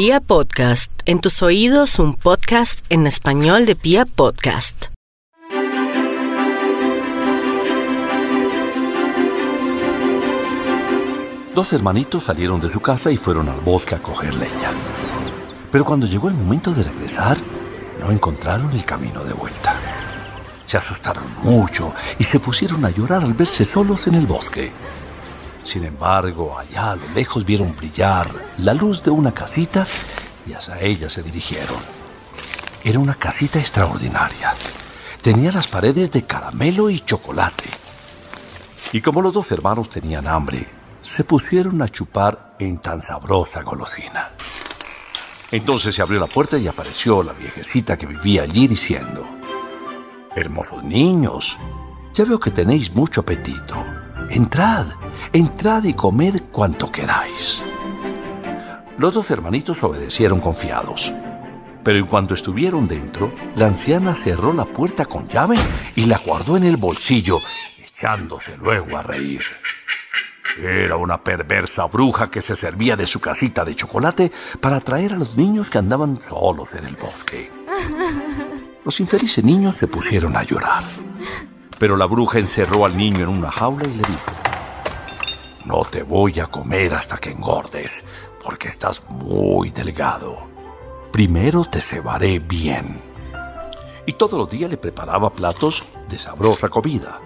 Pia Podcast, en tus oídos un podcast en español de Pia Podcast. Dos hermanitos salieron de su casa y fueron al bosque a coger leña. Pero cuando llegó el momento de regresar, no encontraron el camino de vuelta. Se asustaron mucho y se pusieron a llorar al verse solos en el bosque. Sin embargo, allá a lo lejos vieron brillar la luz de una casita y hacia ella se dirigieron. Era una casita extraordinaria. Tenía las paredes de caramelo y chocolate. Y como los dos hermanos tenían hambre, se pusieron a chupar en tan sabrosa golosina. Entonces se abrió la puerta y apareció la viejecita que vivía allí diciendo, Hermosos niños, ya veo que tenéis mucho apetito. Entrad, entrad y comed cuanto queráis. Los dos hermanitos obedecieron confiados. Pero en cuanto estuvieron dentro, la anciana cerró la puerta con llave y la guardó en el bolsillo, echándose luego a reír. Era una perversa bruja que se servía de su casita de chocolate para atraer a los niños que andaban solos en el bosque. Los infelices niños se pusieron a llorar. Pero la bruja encerró al niño en una jaula y le dijo, no te voy a comer hasta que engordes, porque estás muy delgado. Primero te cebaré bien. Y todos los días le preparaba platos de sabrosa comida.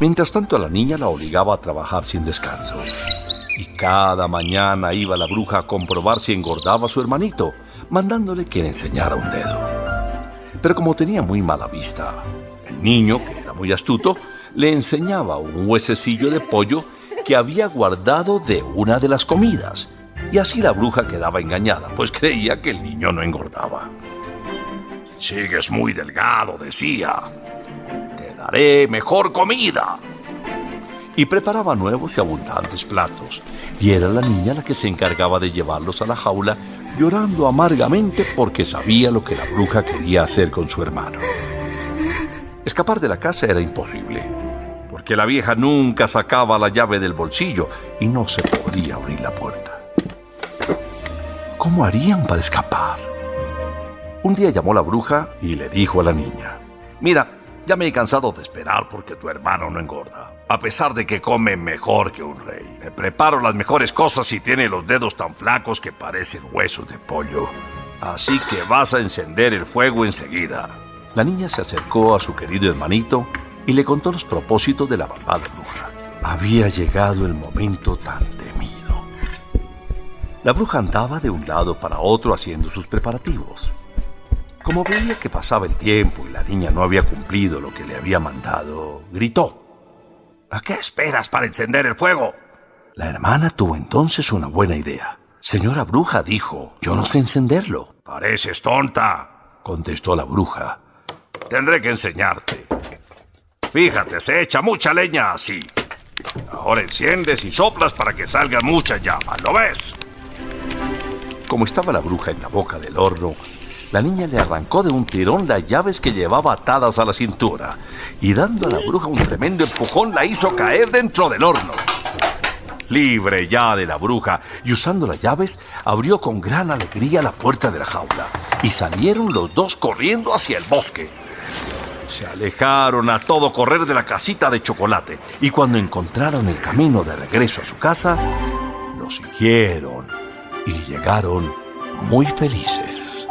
Mientras tanto a la niña la obligaba a trabajar sin descanso. Y cada mañana iba la bruja a comprobar si engordaba a su hermanito, mandándole que le enseñara un dedo. Pero como tenía muy mala vista, el niño, que era muy astuto, le enseñaba un huesecillo de pollo había guardado de una de las comidas. Y así la bruja quedaba engañada, pues creía que el niño no engordaba. Sigues muy delgado, decía. Te daré mejor comida. Y preparaba nuevos y abundantes platos. Y era la niña la que se encargaba de llevarlos a la jaula llorando amargamente porque sabía lo que la bruja quería hacer con su hermano. Escapar de la casa era imposible, porque la vieja nunca sacaba la llave del bolsillo y no se podía abrir la puerta. ¿Cómo harían para escapar? Un día llamó la bruja y le dijo a la niña, Mira, ya me he cansado de esperar porque tu hermano no engorda. A pesar de que come mejor que un rey. Le preparo las mejores cosas y tiene los dedos tan flacos que parecen huesos de pollo. Así que vas a encender el fuego enseguida. La niña se acercó a su querido hermanito y le contó los propósitos de la malvada bruja. Había llegado el momento tan temido. La bruja andaba de un lado para otro haciendo sus preparativos. Como veía que pasaba el tiempo y la niña no había cumplido lo que le había mandado, gritó. ¿A qué esperas para encender el fuego? La hermana tuvo entonces una buena idea. Señora bruja dijo, yo no sé encenderlo. Pareces tonta, contestó la bruja. Tendré que enseñarte. Fíjate, se echa mucha leña así. Ahora enciendes y soplas para que salgan muchas llamas, ¿lo ves? Como estaba la bruja en la boca del horno, la niña le arrancó de un tirón las llaves que llevaba atadas a la cintura y dando a la bruja un tremendo empujón la hizo caer dentro del horno. Libre ya de la bruja y usando las llaves abrió con gran alegría la puerta de la jaula y salieron los dos corriendo hacia el bosque. Se alejaron a todo correr de la casita de chocolate y cuando encontraron el camino de regreso a su casa, lo siguieron y llegaron muy felices.